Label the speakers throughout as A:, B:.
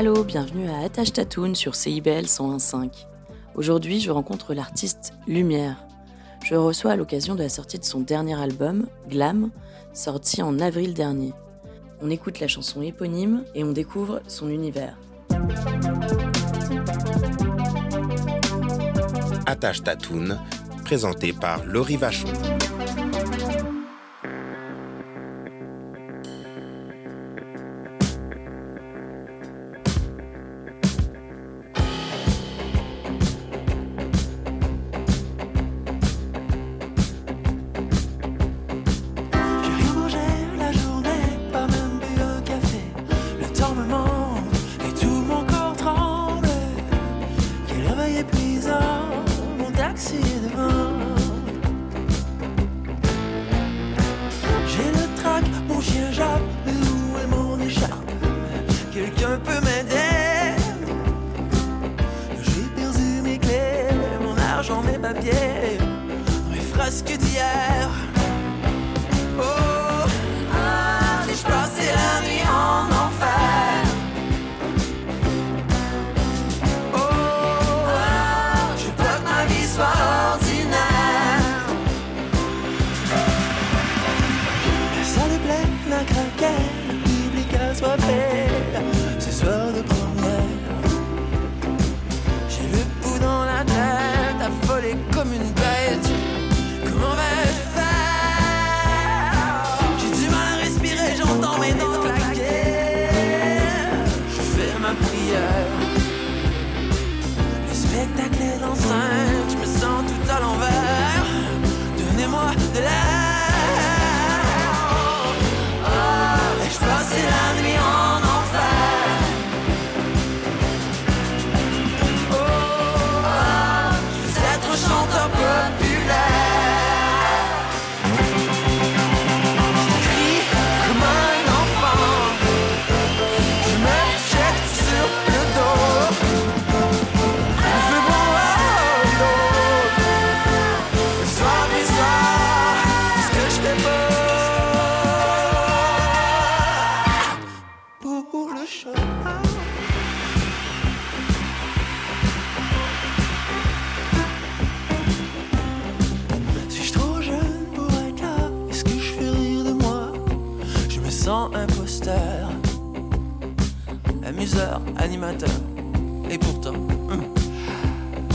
A: Allô, bienvenue à Attache Tatoon sur CIBL 101.5. Aujourd'hui, je rencontre l'artiste Lumière. Je reçois à l'occasion de la sortie de son dernier album, Glam, sorti en avril dernier. On écoute la chanson éponyme et on découvre son univers.
B: Attache Tatoon, présenté par Laurie Vachon.
C: Mes frasques d'hier.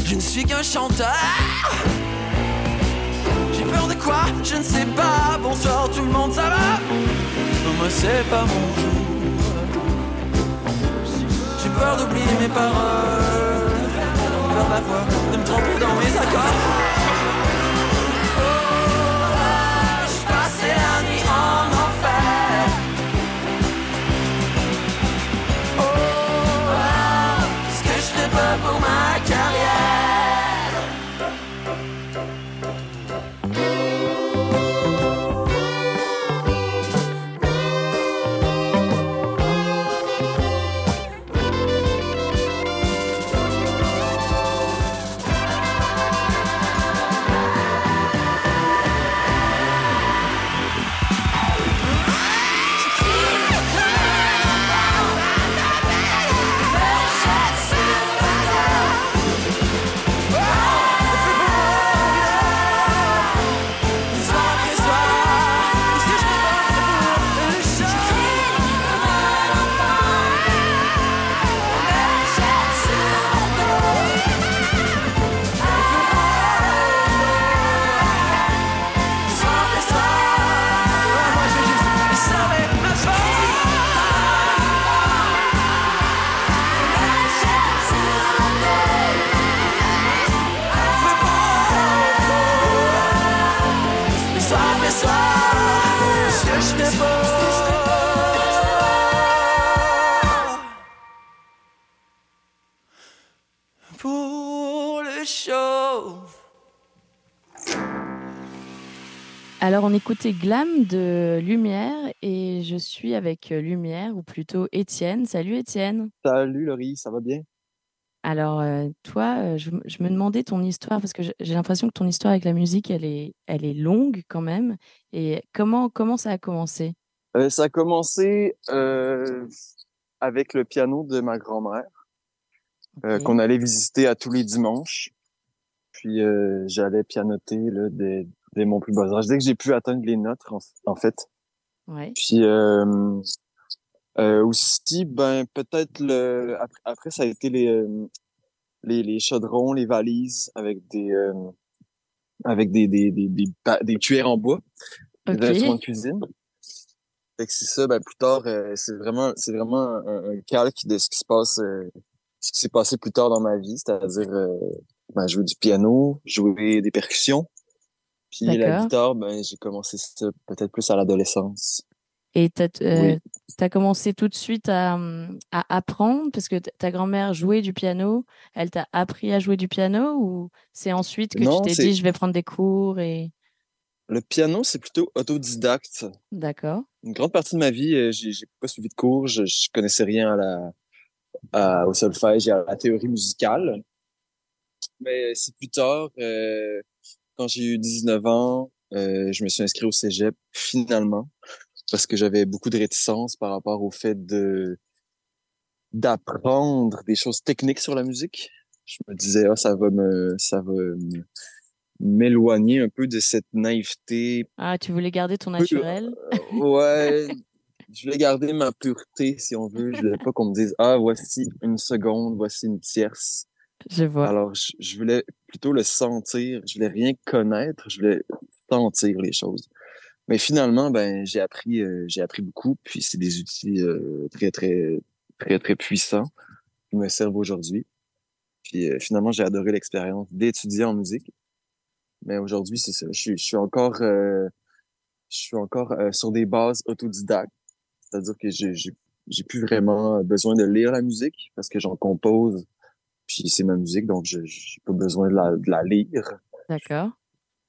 C: Je ne suis qu'un chanteur. J'ai peur de quoi? Je ne sais pas. Bonsoir tout le monde, ça va? Moi, c'est pas mon jour. J'ai peur d'oublier mes paroles. Peur d'avoir, de me tromper dans mes accords.
A: Alors, on écoutait Glam de Lumière et je suis avec euh, Lumière, ou plutôt Étienne. Salut Étienne.
D: Salut Laurie, ça va bien?
A: Alors, euh, toi, euh, je, me demandais ton histoire, parce que j'ai l'impression que ton histoire avec la musique, elle est, elle est longue quand même. Et comment, comment ça a commencé?
D: Euh, ça a commencé euh, avec le piano de ma grand-mère euh, qu'on allait visiter à tous les dimanches. Puis j'allais pianoter là, dès, dès mon plus bas âge, dès que j'ai pu atteindre les notes en, en fait.
A: Ouais.
D: Puis euh, euh, aussi, ben peut-être le après, après ça a été les, euh, les les chaudrons, les valises avec des euh, avec des des des des, des cuillères en bois, des
A: Ok.
D: instruments de cuisine. Fait que c'est ça, ben plus tard, euh, c'est vraiment c'est vraiment un, un calque de ce qui se passe euh, ce qui s'est passé plus tard dans ma vie, c'est-à-dire euh, ben, jouer du piano, jouer des percussions. Puis la guitare, ben j'ai commencé peut-être plus à l'adolescence.
A: Et tu
D: Oui.
A: as, commencé tout de suite à, à apprendre, parce que ta grand-mère jouait du piano, elle t'a appris à jouer du piano, ou c'est ensuite que
D: Non,
A: tu t'es dit, je vais prendre des cours et...
D: Le piano, c'est plutôt autodidacte.
A: D'accord.
D: Une grande partie de ma vie, euh, j'ai pas suivi de cours, je, je connaissais rien à la, à- au solfège et à la théorie musicale. Mais c'est plus tard, euh, quand j'ai eu 19 ans, euh, je me suis inscrit au cégep finalement parce que j'avais beaucoup de réticence par rapport au fait de d'apprendre des choses techniques sur la musique. Je me disais, ah, ça va me, ça va m'éloigner un peu de cette naïveté
A: Ah, tu voulais garder ton
D: peu-
A: naturel?
D: euh, ouais, je voulais garder ma pureté, si on veut. Je voulais pas qu'on me dise, ah, voici une seconde, voici une tierce. Alors, je, je voulais plutôt le sentir. Je voulais rien connaître, je voulais sentir les choses. Mais finalement, ben, j'ai appris, euh, j'ai appris beaucoup. Puis c'est des outils euh, très, très, très, très puissants qui me servent aujourd'hui. Puis euh, finalement, j'ai adoré l'expérience d'étudier en musique. Mais aujourd'hui, c'est ça. Je, je suis encore, euh, je suis encore euh, sur des bases autodidactes. C'est-à-dire que j'ai, j'ai plus vraiment besoin de lire la musique parce que j'en compose. Puis c'est ma musique, donc je j'ai pas besoin de la, de la lire.
A: D'accord.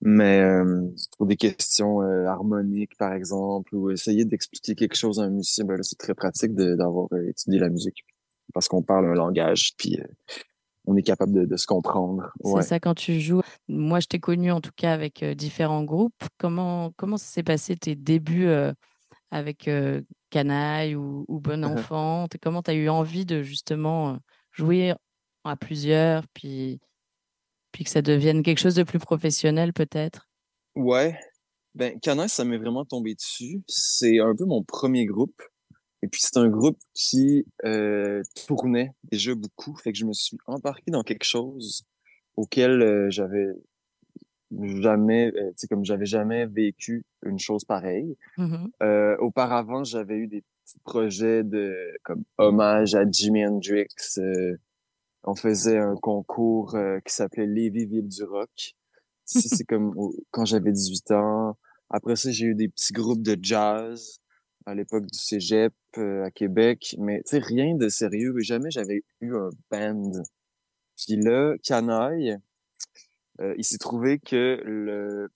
D: Mais euh, pour des questions euh, harmoniques, par exemple, ou essayer d'expliquer quelque chose à un musicien, ben c'est très pratique d'avoir euh, étudié la musique. Parce qu'on parle un langage, puis on est capable de, de se comprendre. Ouais.
A: C'est ça quand tu joues. Moi, je t'ai connu en tout cas avec différents groupes. Comment, comment ça s'est passé tes débuts avec Canaille ou, ou Bon Enfant? Comment tu as eu envie de justement jouer à plusieurs, puis, puis que ça devienne quelque chose de plus professionnel peut-être?
D: Ouais. Ben, Canin, ça m'est vraiment tombé dessus. C'est un peu mon premier groupe. Et puis, c'est un groupe qui euh, tournait déjà beaucoup. Fait que je me suis embarqué dans quelque chose auquel euh, j'avais jamais, euh, tu sais, comme j'avais jamais vécu une chose pareille.
A: Mhm.
D: Euh, auparavant, j'avais eu des petits projets de comme hommage à Jimi Hendrix. On faisait un concours euh, qui s'appelait Lévis Ville du Rock. C'est comme quand j'avais 18 ans. Après ça, j'ai eu des petits groupes de jazz à l'époque du cégep euh, à Québec. Mais tu sais, rien de sérieux. Jamais j'avais eu un band. Puis là, Canaille, euh, il s'est trouvé que le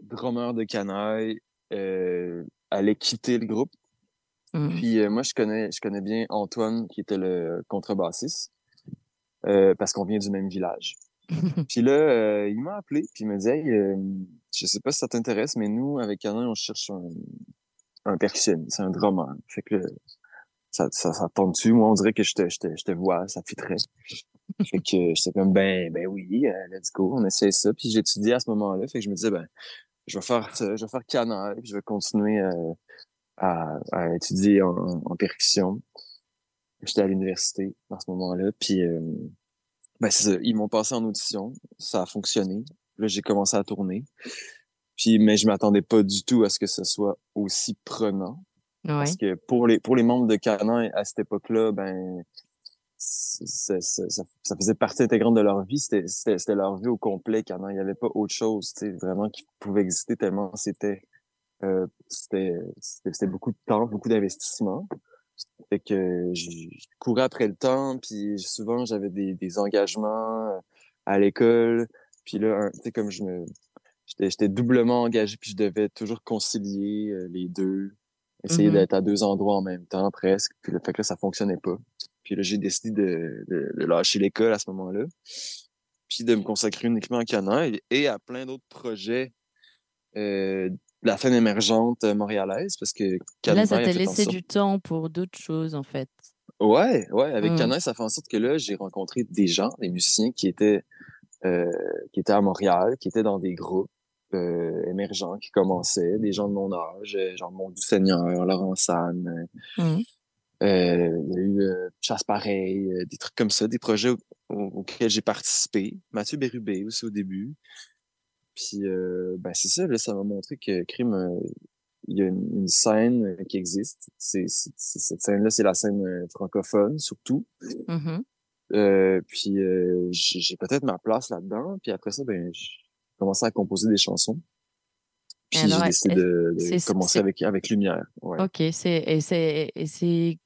D: drummer de Canaille euh, allait quitter le groupe.
A: Mhm.
D: Puis euh, moi, je connais, je connais bien Antoine, qui était le contrebassiste, euh, parce qu'on vient du même village. Puis là, euh, il m'a appelé, puis il me dit, hey, euh, je sais pas si ça t'intéresse, mais nous, avec Canon, on cherche un, un percussionniste, un drummer. Fait que là, ça, ça, ça tombe dessus. Moi, on dirait que je te, je te, je te vois, ça fitterait. fait que j'étais comme, ben, ben oui, euh, let's go, on essaie ça. Puis j'étudiais à ce moment-là, fait que je me disais, ben, je vais faire ça, je vais faire Canaille, puis je vais continuer euh, à, à étudier en, en percussion. J'étais à l'université à ce moment-là, puis euh, ben c'est ça, ils m'ont passé en audition, ça a fonctionné. Là, j'ai commencé à tourner. Puis, mais je m'attendais pas du tout à ce que ce soit aussi prenant.
A: Ouais.
D: Parce que pour les pour les membres de Canon à cette époque-là, ben c'est- ça, ça faisait partie intégrante de leur vie. C'était c'était c'était leur vie au complet. Canon, il y avait pas autre chose, tu sais, vraiment qui pouvait exister tellement c'était euh, c'était c'était c'était beaucoup de temps, beaucoup d'investissement. Fait que je courais après le temps, puis souvent j'avais des, des engagements euh, à l'école. Puis là, tu sais, comme je me j'étais doublement engagé, puis je devais toujours concilier euh, les deux, essayer
A: Mhm.
D: d'être à deux endroits en même temps presque. Puis là, fait que là, ça fonctionnait pas. Puis là, j'ai décidé de, de, de lâcher l'école à ce moment-là, puis de me consacrer uniquement à Cana et, et à plein d'autres projets euh, la scène émergente euh, montréalaise, parce que Cana
A: Là, ça t'a laissé
D: sorte-
A: du temps pour d'autres choses, en fait.
D: Ouais, ouais, avec
A: Mm.
D: Cana, ça fait en sorte que là, j'ai rencontré des gens, des musiciens qui étaient euh, qui étaient à Montréal, qui étaient dans des groupes euh, émergents qui commençaient, des gens de mon âge, genre Mon du Seigneur, Laurent San, euh, il y a eu Chasse Pareil, des trucs comme ça, des projets au- au- auxquels j'ai participé. Mathieu Bérubé aussi au début. Puis, euh, ben c'est ça, là, ça m'a montré que Crime, euh, il y a une, une scène euh, qui existe. C'est, c'est- c'est- cette scène-là, c'est la scène euh, francophone, surtout.
A: Mhm.
D: Euh, puis, euh, j'ai j'ai peut-être ma place là-dedans. Puis après ça, ben, j'ai commencé à composer des chansons. Puis
A: alors,
D: j'ai décidé de, commencer avec, avec Lumière. Ouais.
A: Ok, c'est et c'est et c'est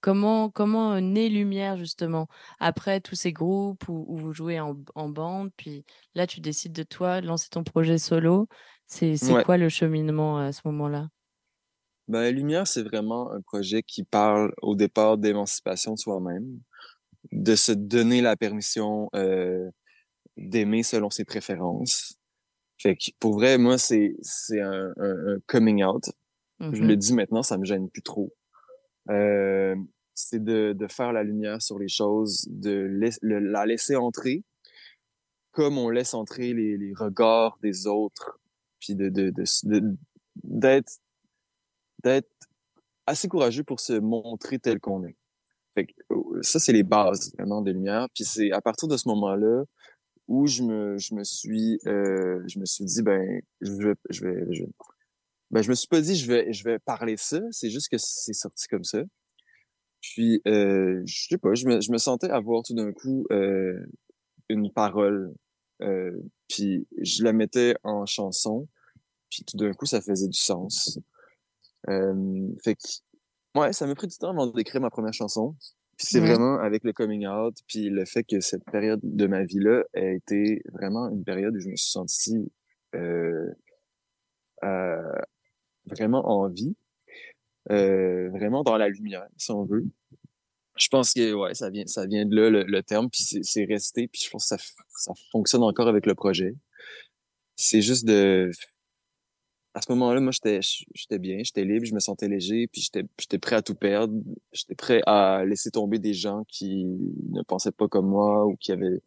A: comment comment naît Lumière justement? Après tous ces groupes où, où vous jouez en, en bande, puis là tu décides de toi lancer ton projet solo. C'est c'est
D: Ouais.
A: quoi le cheminement à ce moment-là?
D: Ben, Lumière, c'est vraiment un projet qui parle au départ d'émancipation de soi-même, de se donner la permission euh, d'aimer selon ses préférences. Fait que pour vrai, moi, c'est un, un, un coming out. Je le dis maintenant, ça me gêne plus trop. Euh, c'est de, de faire la lumière sur les choses, de la laisser entrer, comme on laisse entrer les, les regards des autres, puis de de d'être d'être assez courageux pour se montrer tel qu'on est. Fait que, euh, ça, c'est les bases vraiment de lumière. Puis c'est à partir de ce moment-là où je me, je me suis, euh, je me suis dit, ben, je vais, je vais, je, ben, je me suis pas dit, je vais, je vais parler ça. C'est juste que c'est sorti comme ça. Puis, euh, je sais pas, je me, je me sentais avoir tout d'un coup euh, une parole. Euh, puis je la mettais en chanson. Puis tout d'un coup, ça faisait du sens. Euh, fait que, ouais, ça m'a pris du temps avant d'écrire ma première chanson. Puis c'est vraiment avec le coming out, puis le fait que cette période de ma vie-là a été vraiment une période où je me suis senti euh, euh, vraiment en vie, euh, vraiment dans la lumière, si on veut. Je pense que ouais, ça vient, ça vient de là le, le terme, puis c'est resté, puis je pense que ça, ça fonctionne encore avec le projet. C'est juste de à ce moment-là, moi, j'étais, j'étais bien, j'étais libre, je me sentais léger, puis j'étais, j'étais prêt à tout perdre. J'étais prêt à laisser tomber des gens qui ne pensaient pas comme moi ou qui avaient,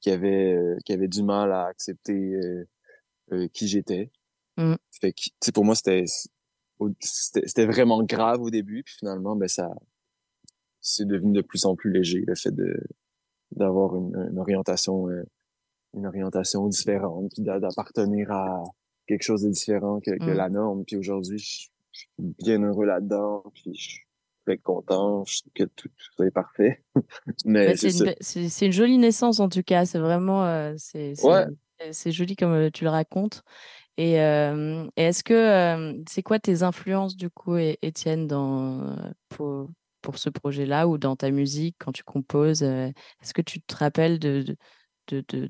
D: qui avaient, euh, qui avaient du mal à accepter euh, euh, qui j'étais.
A: Mm.
D: Fait que, pour moi, c'était, c'était, vraiment grave au début, puis finalement, ben ça, c'est devenu de plus en plus léger le fait de d'avoir une, une orientation, euh, une orientation différente, puis d'a- d'appartenir à quelque chose de différent que, que
A: Mm.
D: la norme. Puis aujourd'hui, je je suis bien heureux là-dedans, puis je suis très content, je que tout, tout est parfait. Mais
A: Bah,
D: c'est
A: c'est une, jolie naissance en tout cas. C'est vraiment euh, c'est c'est-
D: Ouais.
A: joli comme euh, tu le racontes. Et, euh, et est-ce que euh, c'est quoi tes influences du coup, Étienne, euh, pour pour ce projet-là ou dans ta musique quand tu composes Est-ce que tu te rappelles de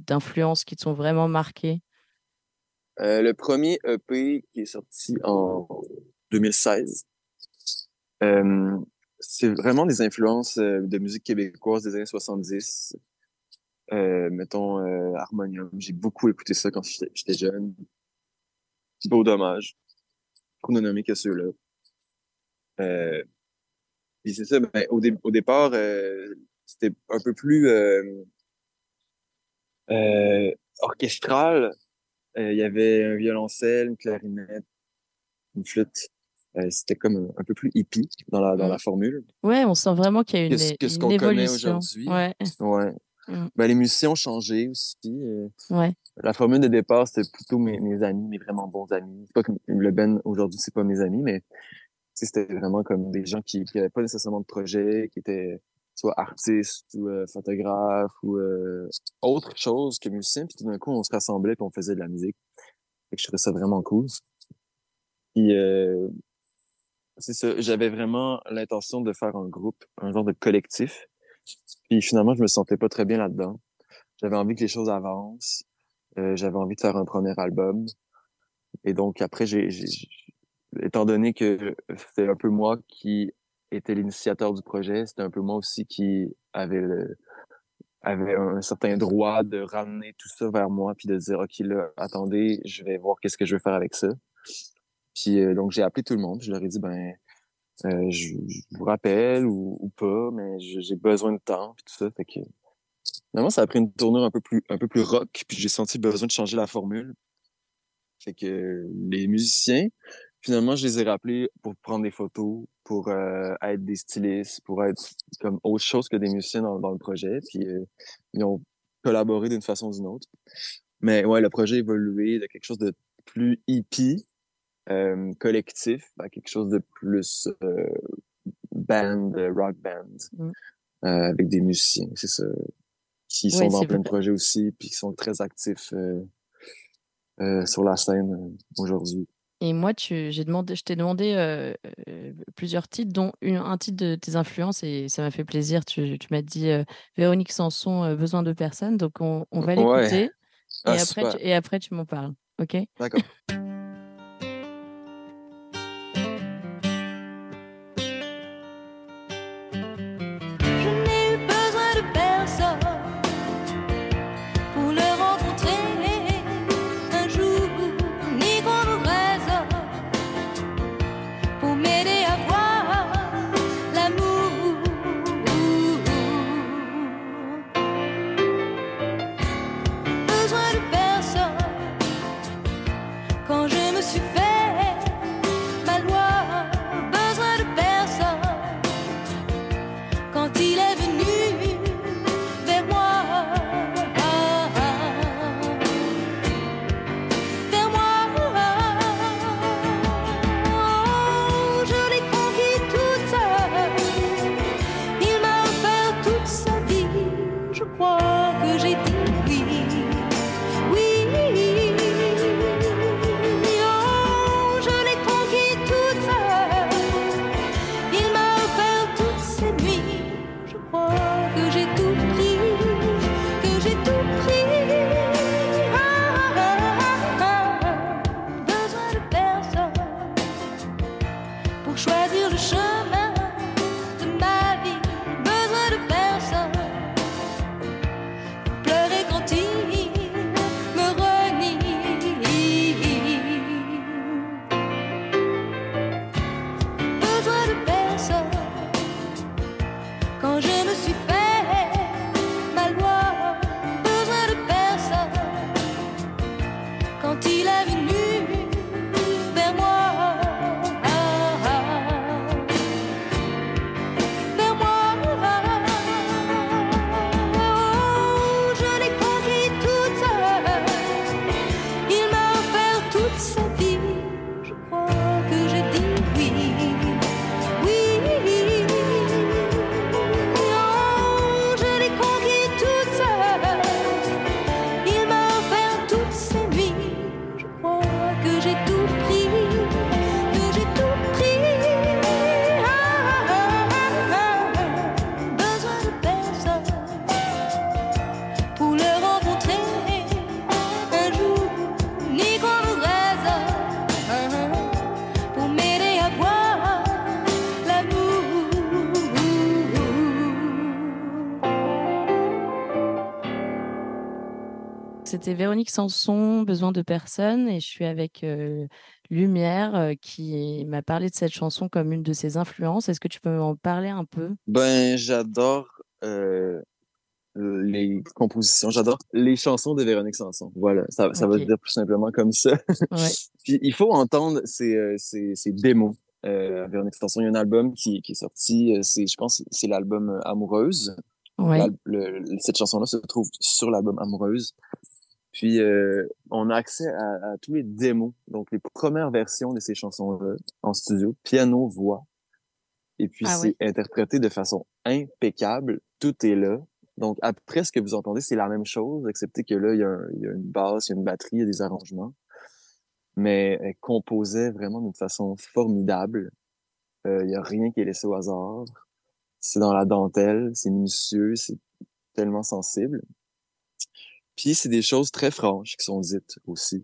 A: d'influences qui te sont vraiment marquées?
D: Le premier EP qui est sorti en 2016, euh, c'est vraiment des influences de musique québécoise des années 70. Euh, mettons Harmonium, j'ai beaucoup écouté ça quand j'étais jeune. Beau dommage. Pour ne nommer que ceux-là. Euh, puis c'est ça, ben, au, dé- au départ, euh, c'était un peu plus euh, euh, orchestral. Euh, Il y avait un violoncelle, une clarinette, une flûte. Euh, c'était comme un, peu plus hippie dans la, dans
A: Mm.
D: la formule.
A: Ouais, on sent vraiment qu'il y a une,
D: Que ce- que ce
A: une
D: qu'on connaît
A: évolution.
D: aujourd'hui.
A: Ouais,
D: Ouais.
A: Mm.
D: Ben, les musiciens ont changé aussi. euh,
A: ouais.
D: la formule de départ, c'était plutôt mes, mes amis, mes vraiment bons amis. C'est pas comme le Ben aujourd'hui, c'est pas mes amis, mais c'était vraiment comme des gens qui, qui avaient pas nécessairement de projet, qui étaient soit artistes ou euh, photographes ou euh, autre chose que musiciens. Puis tout d'un coup, on se rassemblait puis on faisait de la musique. Fait que je trouvais ça vraiment cool. Puis euh,
E: c'est ça. J'avais vraiment l'intention de faire un groupe, un genre de collectif. Puis finalement, je me sentais pas très bien là-dedans. J'avais envie que les choses avancent. Euh, j'avais envie de faire un premier album. Et donc après, j'ai, étant donné que c'était un peu moi qui était l'initiateur du projet, c'était un peu moi aussi qui avait le, avait un certain droit de ramener tout ça vers moi puis de dire ok là attendez je vais voir qu'est-ce que je veux faire avec ça puis euh, donc j'ai appelé tout le monde je leur ai dit ben euh, je, je vous rappelle ou, ou pas mais j'ai besoin de temps puis tout ça fait que finalement ça a pris une tournure un peu plus un peu plus rock puis j'ai senti besoin de changer la formule fait que les musiciens finalement je les ai rappelés pour prendre des photos pour euh, être des stylistes pour être comme autre chose que des musiciens dans, dans le projet puis euh, ils ont collaboré d'une façon ou d'une autre. Mais ouais, le projet a évolué de quelque chose de plus hippie, euh, collectif, à quelque chose de plus euh, band, euh, rock band,
A: Mm.
E: avec des musiciens, c'est ça, qui
A: Ouais,
E: sont dans plein de projets aussi, puis qui sont très actifs sur la scène aujourd'hui.
A: Et moi, tu, j'ai demandé, je t'ai demandé euh, euh, plusieurs titres, dont une- un titre de tes influences, et ça m'a fait plaisir. Tu, tu m'as dit euh, Véronique Sanson, Besoin de personne. Donc, on, on va
E: Ouais.
A: l'écouter. Et,
E: Ah,
A: après,
E: super.
A: tu, et après, tu m'en parles. OK?
E: D'accord.
A: C'était Véronique Sanson, Besoin de personne, et je suis avec euh, Lumière euh, qui m'a parlé de cette chanson comme une de ses influences. Est-ce que tu peux en parler un peu?
E: Ben, j'adore euh, les compositions, j'adore les chansons de Véronique Sanson. Voilà, ça, ça va se dire plus simplement comme ça.
A: Ouais.
E: Puis il faut entendre ces, ces, ces démos. Véronique Sanson, il y a un album qui, qui est sorti, c'est, je pense, c'est l'album Amoureuse.
A: Ouais.
E: Le- cette chanson-là se trouve sur l'album Amoureuse. Puis euh, on a accès à, à tous les démos, donc les premières versions de ces chansons-là en studio, piano, voix. Et puis
A: Ah
E: c'est interprété de façon impeccable, tout est là. Donc après ce que vous entendez, c'est la même chose, excepté que là il y, a un- il y a une basse, il y a une batterie, il y a des arrangements. Mais elle composait vraiment d'une façon formidable.
D: Il n'y a rien qui est laissé au hasard. C'est dans la dentelle, c'est minutieux, c'est tellement sensible. Puis c'est des choses très franches qui sont dites aussi.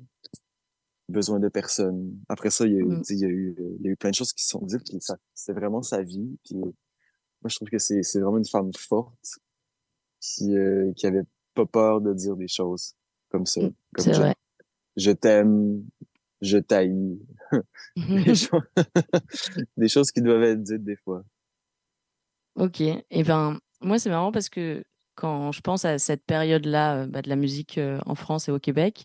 D: Besoin de personne. Après ça, il y a eu,
A: Mm.
D: il y a eu, euh, il y a eu plein de choses qui sont dites. Puis ça, c'est vraiment sa vie. Puis euh, moi, je trouve que c'est, c'est vraiment une femme forte qui, euh, qui avait pas peur de dire des choses comme ça.
A: Mm,
D: Comme
A: C'est
D: genre,
A: vrai.
D: je t'aime, je t'haïs. Des, choses, des choses qui doivent être dites des fois.
A: Ok, et ben moi c'est marrant parce que quand je pense à cette période-là euh, bah, de la musique euh, en France et au Québec,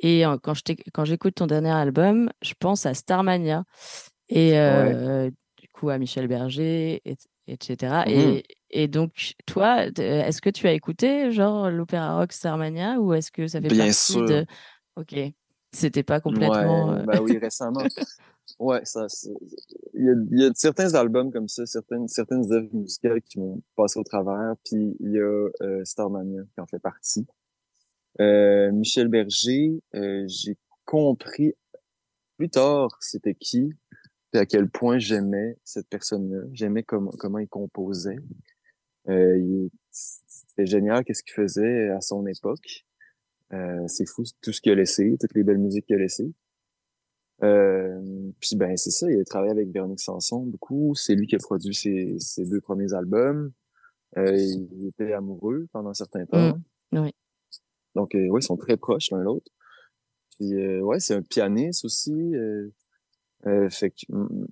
A: et euh, quand je t'éc- quand j'écoute ton dernier album, je pense à Starmania et euh, du coup à Michel Berger, et- etc.
D: Mhm.
A: Et, et donc toi, est-ce que tu as écouté genre l'opéra rock Starmania ou est-ce que ça fait
D: Bien
A: partie
D: sûr.
A: de... Ok, c'était pas complètement...
D: Ouais, ben oui, récemment. Ouais, ça, il y a, il y a certains albums comme ça, certaines, certaines œuvres musicales qui m'ont passé au travers, puis il y a euh, Starmania qui en fait partie. Euh, Michel Berger, euh, j'ai compris plus tard c'était qui, puis à quel point j'aimais cette personne-là, j'aimais comment comment il composait. Euh, c'était génial qu'est-ce qu'il faisait à son époque. Euh, c'est fou tout ce qu'il a laissé, toutes les belles musiques qu'il a laissées. Euh, puis ben c'est ça, il a travaillé avec Véronique Sanson beaucoup. C'est lui qui a produit ses, ses deux premiers albums. Euh, il était amoureux pendant un certain temps.
A: oui.
D: Donc euh, ouais, ils sont très proches l'un l'autre. Puis euh, ouais, c'est un pianiste aussi. Euh, fait que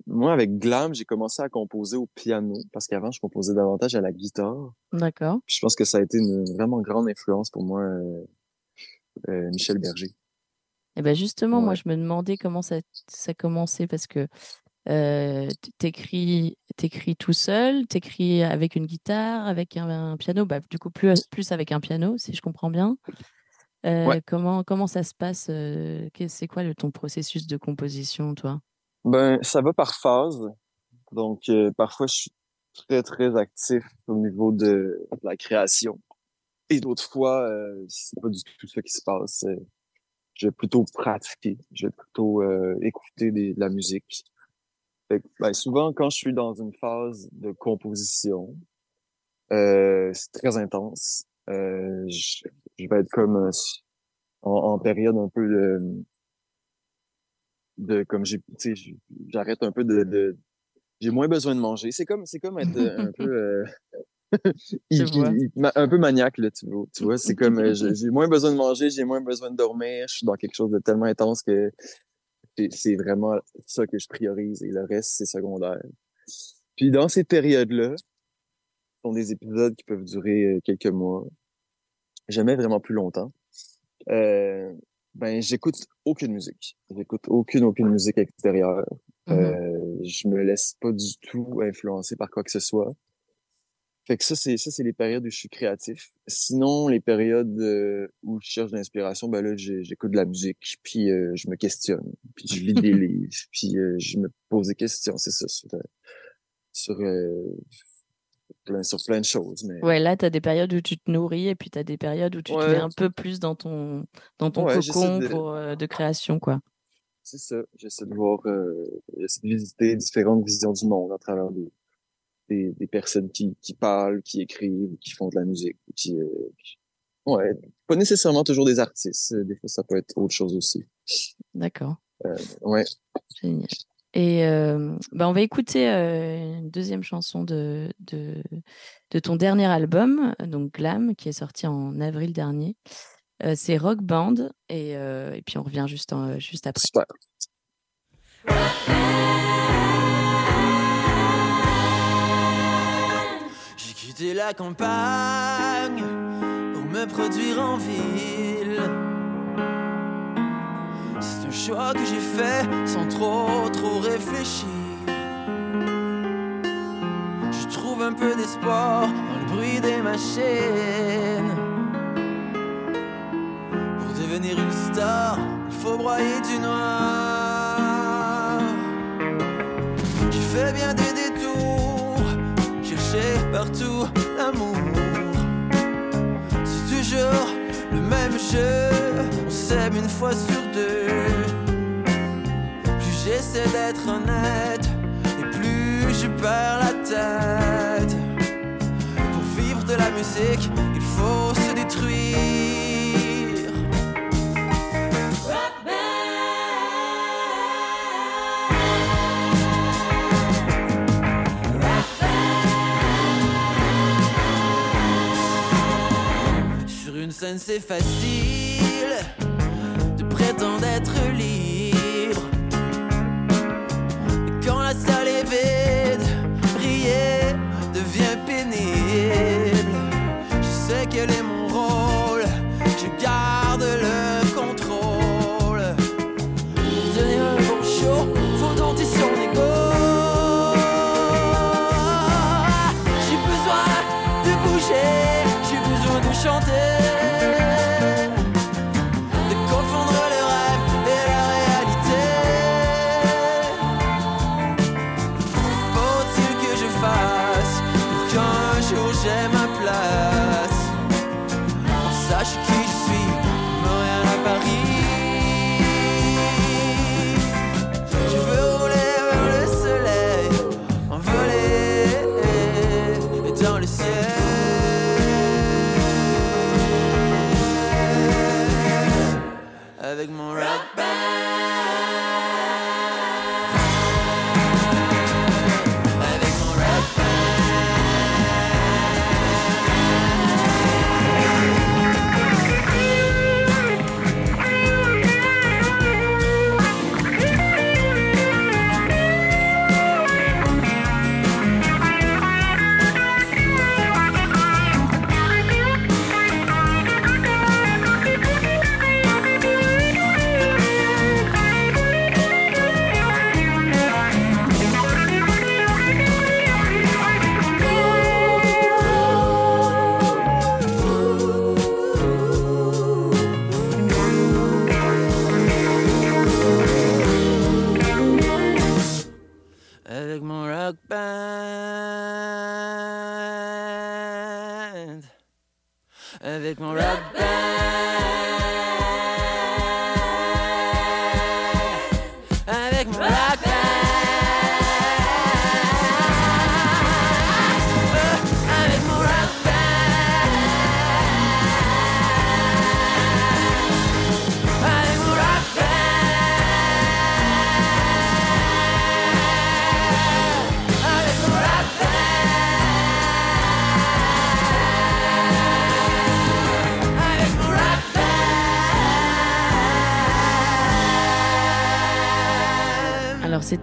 D: moi avec Glam, j'ai commencé à composer au piano parce qu'avant je composais davantage à la guitare.
A: D'accord.
D: Je pense que ça a été une vraiment grande influence pour moi, Michel Berger.
A: Et ben justement, moi, je me demandais comment ça, ça commençait parce que euh, t'écris, t'écris tout seul, t'écris avec une guitare, avec un, un piano, bah, du coup plus, plus avec un piano, si je comprends bien. Euh,
D: Ouais.
A: comment, comment ça se passe C'est quoi le, ton processus de composition, toi?
D: Ben, ça va par phase. Donc, euh, parfois, je suis très, très actif au niveau de, de la création. Et d'autres fois, euh, c'est pas du tout ça qui se passe. Je vais plutôt pratiquer. Je vais plutôt euh, écouter des- de la musique. Fait que, ben, souvent, quand je suis dans une phase de composition, euh, c'est très intense. Euh, je, je vais être comme euh, en, en période un peu de, de comme j'ai, j'arrête un peu de, de j'ai moins besoin de manger. C'est comme, c'est comme être euh, un peu, euh, il- un peu maniaque là, tu vois. Tu vois, c'est comme euh, j'ai moins besoin de manger, j'ai moins besoin de dormir. Je suis dans quelque chose de tellement intense que c'est- vraiment ça que je priorise et le reste c'est secondaire. Puis dans ces périodes-là, ce sont des épisodes qui peuvent durer euh, quelques mois, jamais vraiment plus longtemps. Euh, ben j'écoute aucune musique. J'écoute aucune aucune musique extérieure.
A: Mhm.
D: Euh, je me laisse pas du tout influencer par quoi que ce soit. Fait que ça, c'est ça, c'est les périodes où je suis créatif. Sinon, les périodes euh, où je cherche de l'inspiration, ben là, j'écoute de la musique, puis euh, je me questionne, puis je lis des livres, puis euh, je me pose des questions, c'est ça, sur, sur, plein, sur plein de choses. Mais
A: Ouais, là, tu as des périodes où tu te nourris et puis tu as des périodes où tu te
D: Ouais.
A: mets un peu plus dans ton, dans ton
D: Ouais,
A: cocon
D: de-
A: pour, de création, quoi.
D: c'est ça, j'essaie de voir, j'essaie de visiter différentes visions du monde à travers des, des, des personnes qui, qui parlent, qui écrivent, qui font de la musique, qui, euh, ouais, pas nécessairement toujours des artistes, des fois ça peut être autre chose aussi.
A: D'accord.
D: Ouais,
A: Génial. Et euh, bah, on va écouter euh, une deuxième chanson de, de, de ton dernier album, donc Glam, qui est sorti en avril dernier. Euh, c'est Rock Band, et, euh, et puis on revient juste, en- juste après.
D: super.
C: Quitté la campagne pour me produire en ville. C'est un choix que j'ai fait sans trop, trop réfléchir. Je trouve un peu d'espoir dans le bruit des machines. Pour devenir une star, il faut broyer du noir. J'ai fait bien des partout l'amour. C'est toujours le même jeu, on s'aime une fois sur deux. Plus j'essaie d'être honnête, et plus perds la tête. Pour vivre de la musique, il faut se détruire. C'est facile de prétendre être libre. Quand la salle est vide, briller devient pénible.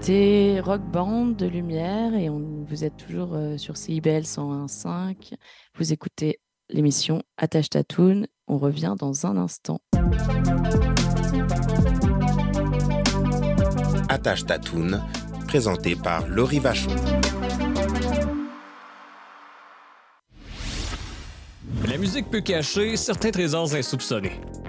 A: C'était Rock Band de Lumière et on, vous êtes toujours euh, sur CIBL 101.5. Vous écoutez l'émission Attache Tatoune. On revient dans un instant.
B: Attache Tatoune, présenté par Laurie Vachon.
F: La musique peut cacher certains trésors insoupçonnés.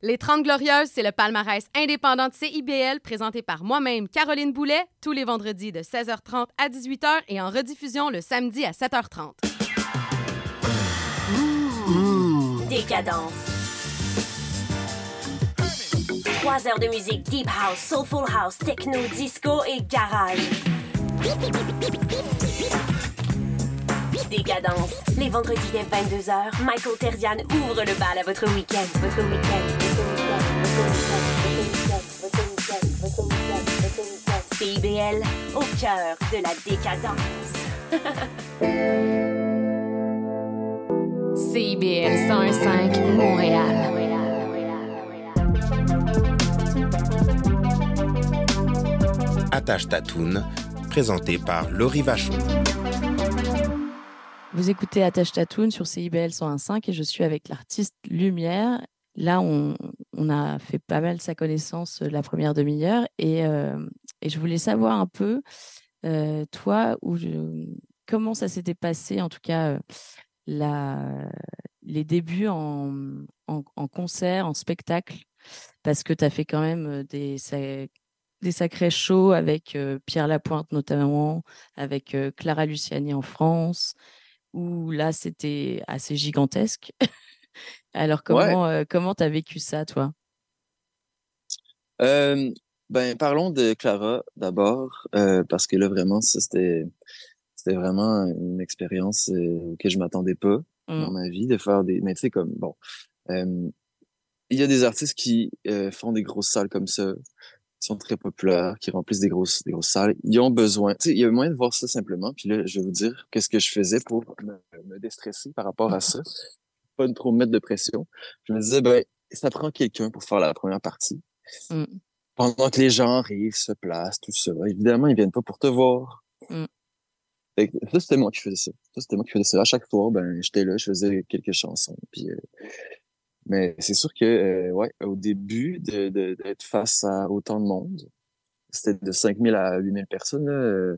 G: Les 30 Glorieuses, c'est le palmarès indépendant de CIBL présenté par moi-même, Caroline Boulet, tous les vendredis de 16h30 à 18h et en rediffusion le samedi à 7h30.
H: Décadence. Trois heures de musique deep house, soulful house, techno, disco et garage. Décadence. Les vendredis dès 22h, Michael Terzian ouvre le bal à votre week-end. Votre week-end. CIBL, au cœur de la décadence.
G: CIBL 101.5 Montréal.
B: Attache ta toune, présenté par Laurie Vachon.
A: Vous écoutez Attache Tatoune sur CIBL 101.5 et je suis avec l'artiste Lumière. Là, on, a fait pas mal sa connaissance euh, la première demi-heure et, euh, et je voulais savoir un peu, euh, toi, où comment ça s'était passé, en tout cas, les débuts en, en, concert, en spectacle, parce que tu as fait quand même des, sa- des sacrés shows avec Pierre Lapointe notamment, avec Clara Luciani en France, où là, c'était assez gigantesque. Alors,
D: Ouais.
A: comment euh, comment t'as vécu ça, toi?
D: Euh, ben, parlons de Clara d'abord, euh, parce que là, vraiment, c'était, c'était vraiment une expérience euh, que je m'attendais pas dans
A: Mm.
D: ma vie, de faire des... Mais tu sais, comme, bon, il y a des artistes qui font des grosses salles comme ça, qui sont très populaires, qui remplissent des grosses, des grosses salles. Ils ont besoin... Tu sais, il y a moyen de voir ça simplement. Puis là, je vais vous dire qu'est-ce que je faisais pour me, me déstresser par rapport à ça. Pas de trop me mettre de pression. Je me disais, ben, ça prend quelqu'un pour faire la première partie
A: Mm.
D: pendant que les gens arrivent, se placent, tout ça. Évidemment, ils viennent pas pour te voir.
A: Mm.
D: Fait que ça, c'était moi qui faisais ça. Ça, c'était moi qui faisais ça. À chaque soir, ben, j'étais là, je faisais quelques chansons. Puis, euh, mais c'est sûr que, euh, ouais, au début, de, de- d'être face à autant de monde, c'était de 5000 à 8000 personnes, euh,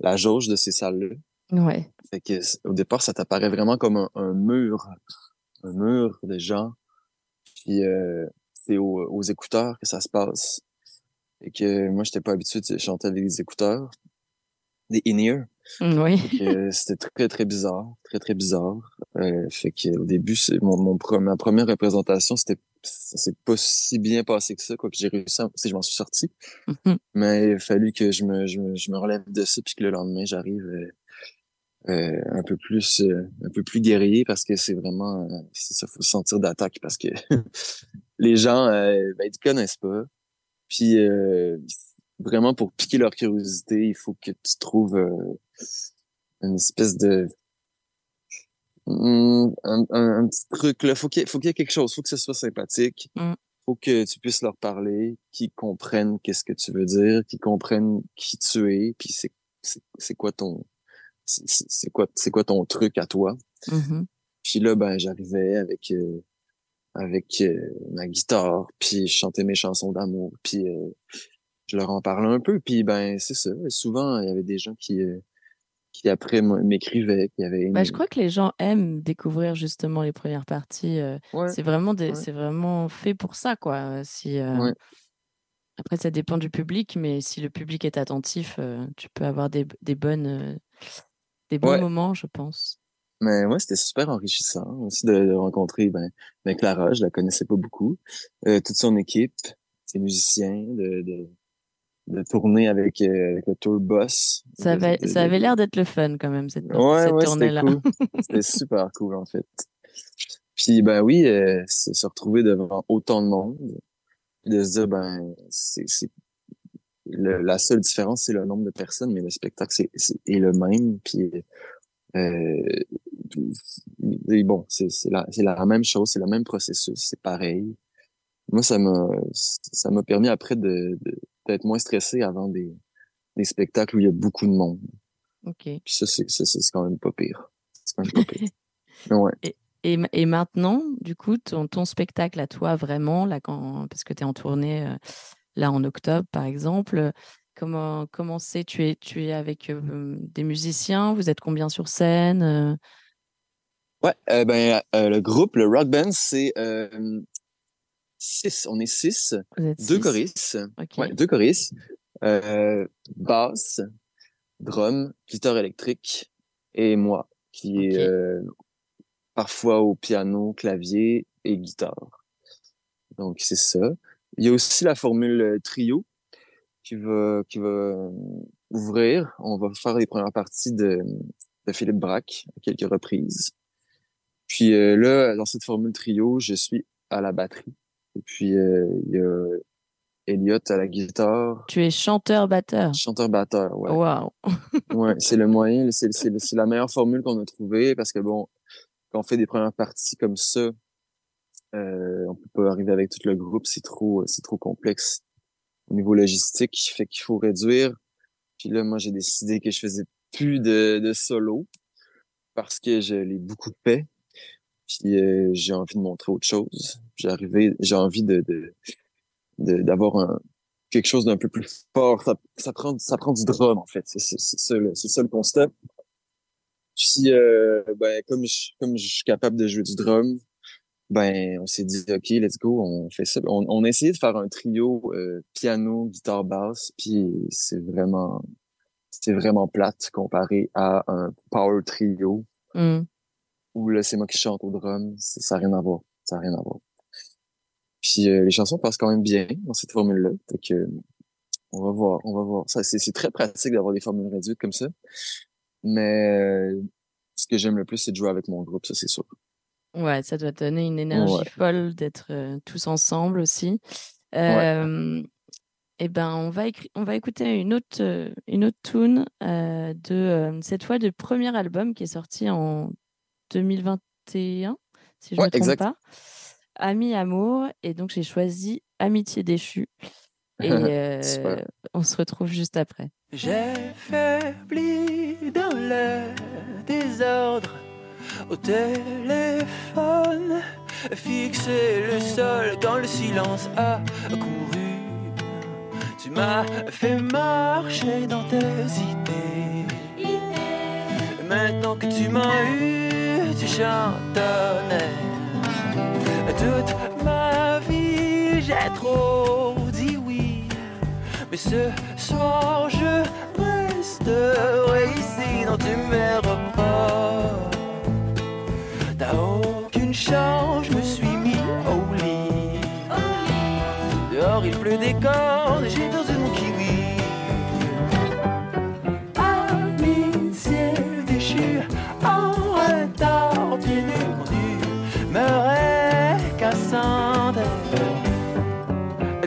D: la jauge de ces salles-là.
A: Ouais.
D: Fait que, au départ, ça t'apparaît vraiment comme un, un mur, un mur de gens. Puis, euh, c'est aux, aux écouteurs que ça se passe. Et que moi, j'étais pas habitué de chanter avec des écouteurs, des in-ear.
A: Mm, Oui.
D: C'était très, très bizarre, très, très bizarre. Euh, fait que au début, c'est mon, mon, ma première représentation, c'était, ça s'est pas si bien passé que ça, quoi, que j'ai réussi à, sais, je m'en suis sorti.
A: Mhm.
D: Mais il a fallu que je me, je me, je me relève de ça, puis que le lendemain, j'arrive euh, un peu plus, euh, un peu plus guerrier, parce que c'est vraiment, euh, ça, faut se sentir d'attaque, parce que les gens, euh, ben, ils te connaissent pas. Puis euh, vraiment pour piquer leur curiosité, il faut que tu trouves euh, une espèce de Hmm, un, un- un petit truc là. Faut qu'il y, ait- faut qu'il y ait quelque chose. Faut que ce soit sympathique.
A: Mm.
D: Faut que tu puisses leur parler, qu'ils comprennent qu'est-ce que tu veux dire, qu'ils comprennent qui tu es, puis c'est c'est quoi ton c'est quoi c'est quoi ton truc à toi?
A: Mhm.
D: Puis là, ben, j'arrivais avec euh, avec euh, ma guitare, puis je chantais mes chansons d'amour, puis euh, je leur en parlais un peu, puis ben c'est ça. Souvent, il y avait des gens qui qui après m'écrivaient, qui avaient aimé.
A: je crois que les gens aiment découvrir justement les premières parties.
D: Ouais,
A: c'est vraiment des,
D: ouais.
A: c'est vraiment fait pour ça, quoi. Si,
D: ouais.
A: Après, ça dépend du public, mais si le public est attentif, tu peux avoir des, des bonnes, des bons
D: Ouais.
A: moments, je pense.
D: Mais ouais, c'était super enrichissant aussi de, de rencontrer ben, ben Clara, je la connaissais pas beaucoup, euh, toute son équipe, ses musiciens, de, de, de tourner avec, euh, avec le tour boss.
A: Ça avait, ça avait l'air d'être le fun quand même, cette,
D: Ouais,
A: cette
D: ouais, c'était
A: tournée-là.
D: cool. C'était super cool, en fait. Puis, ben oui, euh, se retrouver devant autant de monde, de se dire, ben, c'est, c'est, le- la seule différence, c'est le nombre de personnes, mais le spectacle c'est, c'est- est le même. Puis, euh, et bon, c'est, c'est la, c'est la même chose, c'est le même processus, c'est pareil. Moi, ça m'a, ça m'a permis après de, de- d'être moins stressé avant des, des spectacles où il y a beaucoup de monde.
A: Ok.
D: Puis ça, c'est, ça, c'est quand même pas pire. C'est quand même pas pire. Ouais.
A: Et, ma- et maintenant, du coup, ton, ton spectacle à toi, vraiment, là, quand, parce que tu es en tournée euh, là en octobre, par exemple, comment comment c'est? Tu es, tu es avec euh, des musiciens, vous êtes combien sur scène
D: Ouais, euh, ben, euh, le groupe, le rock band, c'est six. On est six.
A: Vous êtes
D: Deux
A: six.
D: choristes.
A: Ok.
D: Ouais, deux choristes. Basse, drum, guitare électrique et moi, qui est parfois au piano, clavier et guitare. Donc, c'est ça. Il y a aussi la formule euh, trio qui va, qui va euh, ouvrir. On va faire les premières parties de, de Philippe Braque à quelques reprises. Puis euh, là, dans cette formule trio, je suis à la batterie. Et puis, euh, il y a Elliot à la guitare.
A: Tu es chanteur-batteur.
D: Chanteur-batteur, ouais.
A: Waouh.
D: ouais, c'est le moyen, c'est la meilleure formule qu'on a trouvée parce que bon, quand on fait des premières parties comme ça, euh, on peut pas arriver avec tout le groupe, c'est trop, c'est trop complexe au niveau logistique, fait qu'il faut réduire. Puis là, moi, j'ai décidé que je faisais plus de, de solo parce que je l'ai beaucoup fait. Puis euh, j'ai envie de montrer autre chose. J'ai j'ai envie de de- de- d'avoir un quelque chose d'un peu plus fort. Ça, ça prend ça prend du drum en fait. C'est c'est ça le constat. Puis euh, ben comme je comme je suis capable de jouer du drum, ben on s'est dit ok let's go on fait ça. On, on a essayé de faire un trio euh, piano guitare basse puis c'est vraiment c'est vraiment plate comparé à un power trio
A: Hmm.
D: où là c'est moi qui chante au drum. Ça n'a rien à voir. Ça n'a rien à voir. Puis euh, les chansons passent quand même bien dans cette formule-là. Fait que on va voir, on va voir. Ça, c'est, c'est très pratique d'avoir des formules réduites comme ça. Mais euh, ce que j'aime le plus, c'est de jouer avec mon groupe, ça c'est sûr.
A: Ouais, ça doit donner une énergie
D: Ouais.
A: folle d'être euh, tous ensemble aussi.
D: Ouais.
A: Euh, eh ben, on va, on va écouter une autre, euh, une autre tune euh, de euh, cette fois du premier album qui est sorti en 2021, si je ne
D: Ouais,
A: me trompe
D: exact.
A: pas. Ami Amour. Et donc, j'ai choisi Amitié déchue. Et euh, on se retrouve juste après.
C: J'ai faibli dans le désordre au téléphone, fixé le sol quand le silence a couru. Tu m'as fait marcher dans tes idées. Maintenant que tu m'as eu, tu chantonnais. Toute ma vie, j'ai trop dit oui. Mais ce soir, je resterai ici. Non, tu m'aimeras pas. T'as aucune chance, je me suis mis au lit. Dehors, il pleut des cordes j'ai perdu mon kiwi. Amitié déchue, en retard, pieds nus, est cassante.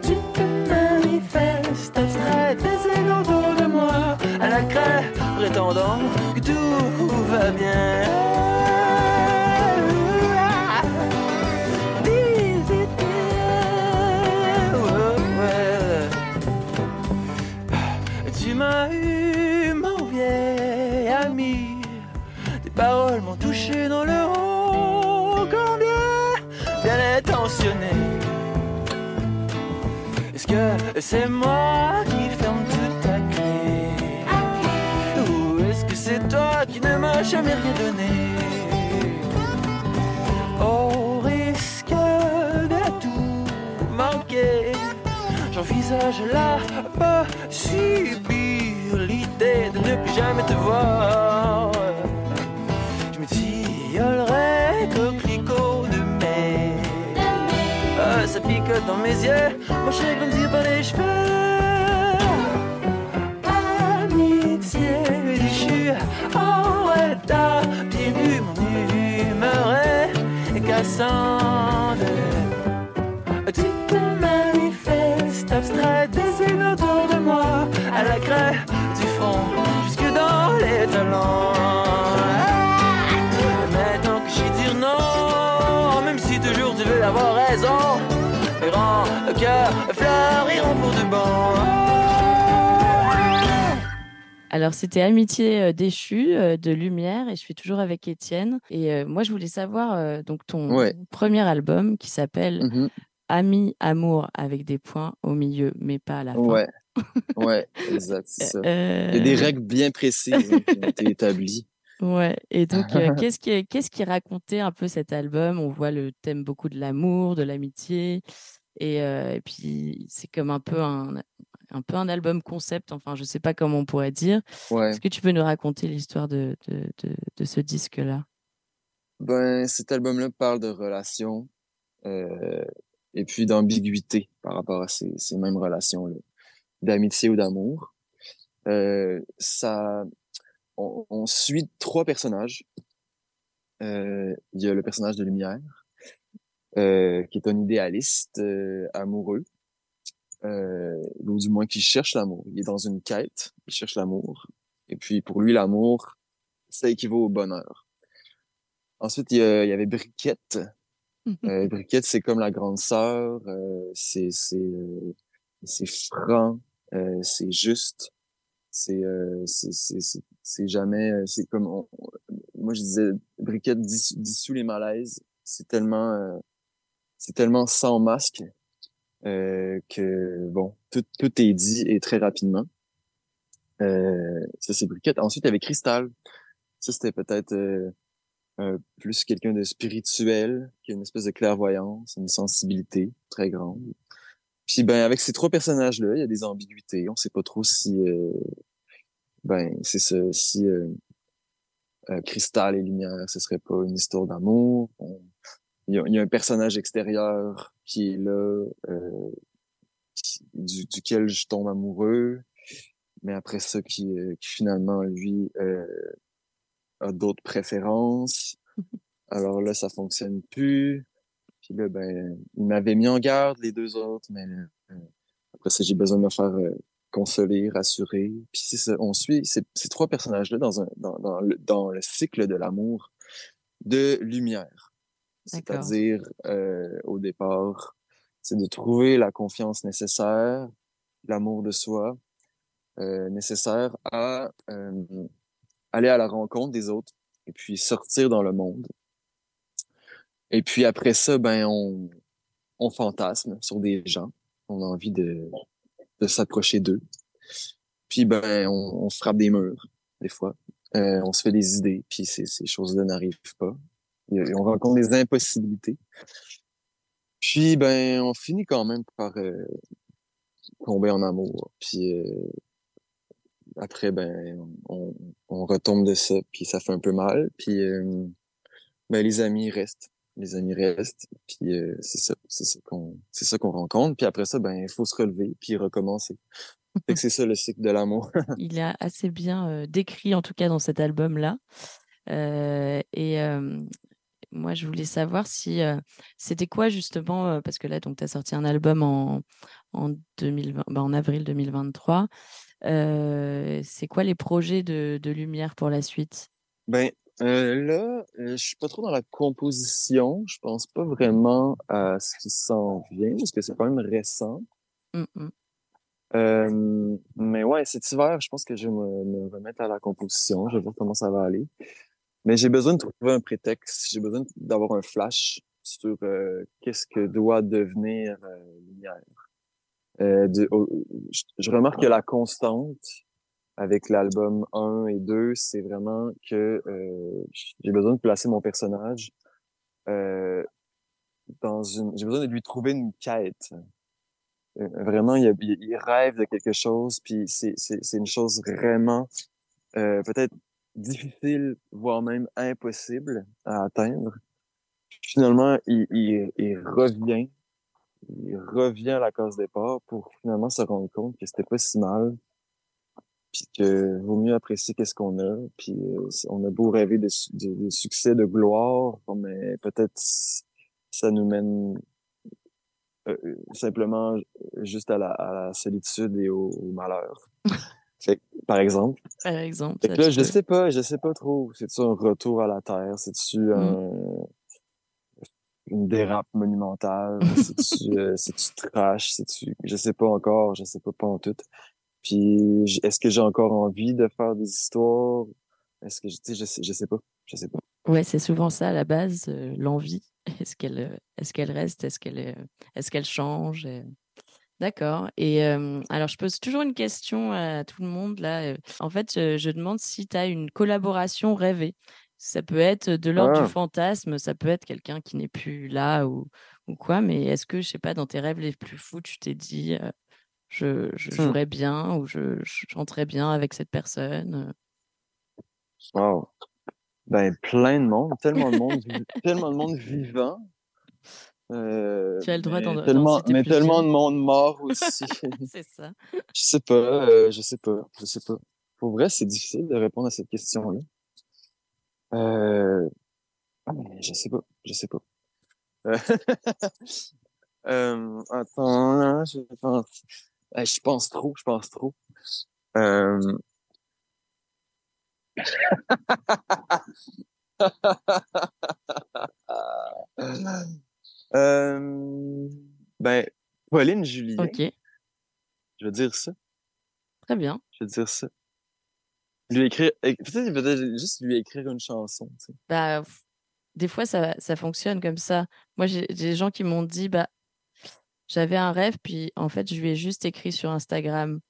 C: Tu te manifestes abstrait, ailes autour de moi, à la craie, prétendant que tout va bien. Que c'est moi qui ferme toute ta clé Ou est-ce que c'est toi qui ne m'as jamais rien donné? Au risque de tout manquer, j'envisage la possibilité de ne plus jamais te voir. Je me tillerai coquelicot de mai. Ah, ça picote dans mes yeux, mon chagrin est
A: Alors, c'était Amitié euh, déchue euh, de Lumière et je suis toujours avec Étienne. Et euh, moi, je voulais savoir donc ton
D: Ouais.
A: premier album qui s'appelle
D: Mhm.
A: Ami Amour avec des points au milieu, mais pas à la fin.
D: Ouais. Ouais, exact, ça.
A: Euh,
D: Il y a des règles bien précises hein, qui ont été établies.
A: Ouais, et donc, euh, qu'est-ce qui, qu'est-ce qui racontait un peu cet album? On voit le thème beaucoup de l'amour, de l'amitié, et, euh, et puis c'est comme un peu un, un peu un album concept, enfin, je sais pas comment on pourrait dire.
D: Ouais.
A: Est-ce que tu peux nous raconter l'histoire de, de, de, de ce disque-là?
D: Ben, cet album-là parle de relations euh, et puis d'ambiguïté par rapport à ces, ces mêmes relations-là, d'amitié ou d'amour. Euh, ça, on, on suit trois personnages. Euh, Il y a le personnage de Lumière, qui est un idéaliste amoureux. Euh, ou du moins qui cherche l'amour. Il est dans une quête, il cherche l'amour. Et puis pour lui, l'amour, ça équivaut au bonheur. Ensuite, il y, a- il y avait Briquette. Euh, Briquette, c'est comme la grande sœur. euh, c'est c'est euh, c'est franc, c'est juste. C'est c'est c'est c'est- c'est jamais. C'est comme on- moi je disais, Briquette dis- dissout les malaises. C'est tellement c'est tellement sans masque que bon tout tout est dit et très rapidement. Euh, ça c'est Briquette. Ensuite, il y avait Cristal. Ça c'était peut-être euh, euh, plus quelqu'un de spirituel, qui a une espèce de clairvoyance, une sensibilité très grande. Puis ben avec ces trois personnages-là, il y a des ambiguïtés. On sait pas trop si euh, ben c'est ce si euh, euh, Cristal et Lumière, ce serait pas une histoire d'amour. Il il y a un personnage extérieur qui est là, euh, qui- du, duquel je tombe amoureux, mais après ça qui, euh, qui finalement lui euh, a d'autres préférences. Alors là, ça fonctionne plus. Puis là, ben, il m'avait mis en garde les deux autres, mais après ça, j'ai besoin de me faire consoler, rassurer. Puis c'est ça, on suit ces, ces trois personnages-là dans, un, dans, dans, le, dans le cycle de l'amour de lumière. C'est-à-dire, euh, au départ, c'est de trouver la confiance nécessaire, l'amour de soi euh, nécessaire à euh, aller à la rencontre des autres et puis sortir dans le monde. Et puis après ça, ben on, on fantasme sur des gens. On a envie de, de s'approcher d'eux. Puis ben on, on frappe des murs des fois. Euh, on se fait des idées, puis ces choses-là n'arrivent pas. On rencontre des impossibilités. Puis ben on finit quand même par euh, tomber en amour. Puis euh, après ben on, on retombe de ça, puis ça fait un peu mal. Puis euh, ben les amis restent, les amis restent. Puis c'est ça, c'est ça qu'on, c'est ça qu'on rencontre. Puis après ça ben il faut se relever puis recommencer. C'est ça le cycle de l'amour.
A: Il est assez bien décrit, en tout cas dans cet album-là. Et moi, je voulais savoir si euh, c'était quoi justement, euh, parce que là, donc, tu as sorti un album en, en, 2020, bah, en avril 2023. Euh, c'est quoi les projets de, de Lumière pour la suite?
D: Ben là, je suis pas trop dans la composition. Je pense pas vraiment à ce qui s'en vient parce que c'est quand même récent.
A: Mm, mm.
D: Euh, mais ouais, cet hiver, je pense que je vais me, me remettre à la composition. Je vais voir comment ça va aller. Mais j'ai besoin de trouver un prétexte. J'ai besoin d'avoir un flash sur euh, qu'est-ce que doit devenir euh, lumière. Euh, oh, je, je remarque que la constante avec l'album 1 et 2, c'est vraiment que euh, j'ai besoin de placer mon personnage euh, dans une. J'ai besoin de lui trouver une quête. Euh, Vraiment, il, il, rêve de quelque chose, puis c'est une chose vraiment peut-être difficile, voire même impossible à atteindre. Finalement, il, il, il revient, il revient à la case départ pour finalement se rendre compte que c'était pas si mal, puis que vaut mieux apprécier qu'est-ce qu'on a, puis euh, on a beau rêver de, su- de, de succès, de gloire, mais peut-être ça nous mène euh, euh, simplement juste à la, à la solitude et au, au malheur. Fait que, par exemple.
A: Par exemple.
D: Fait
A: ça,
D: que là,
A: tu
D: je sais pas, je sais pas trop. C'est-tu un retour à la terre? C'est-tu un, une dérape monumentale? C'est-tu, euh, trash? C'est-tu, je sais pas encore, je sais pas, pas en tout. Puis, est-ce que j'ai encore envie de faire des histoires? Est-ce que, je- je sais, je sais pas, je sais pas.
A: Ouais, c'est souvent ça à la base, euh, l'envie. Est-ce qu'elle euh, est-ce qu'elle reste? Est-ce qu'elle est- est-ce qu'elle change? D'accord. Et euh, alors, je pose toujours une question à tout le monde là. En fait, je, je demande si tu as une collaboration rêvée. Ça peut être de l'ordre
D: Ah.
A: du fantasme, ça peut être quelqu'un qui n'est plus là ou, ou quoi, mais est-ce que, je sais pas, dans tes rêves les plus fous, tu t'es dit, euh, je, je
D: Hmm.
A: jouerais bien ou je, je chanterais bien avec cette personne?
D: Wow. Ben, plein de monde, tellement de monde, tellement de monde vivant. Euh,
A: Tu as le droit d'en-
D: tellement, mais tellement de monde mort aussi.
A: C'est ça.
D: Je sais pas, euh, je sais pas, je sais pas. Pour vrai, c'est difficile de répondre à cette question-là. Euh... ah, mais je sais pas, je sais pas. Euh, Euh, attends, je pense. Je pense trop, je pense trop. Euh, Pauline Julien.
I: Ok,
D: Je veux dire ça.
I: très bien.
D: Je veux dire ça. Lui écrire, peut-être, juste lui écrire une chanson, tu sais.
I: Bah, des fois, ça, ça fonctionne comme ça. Moi, j'ai des gens qui m'ont dit, bah, j'avais un rêve, puis en fait, je lui ai juste écrit sur Instagram,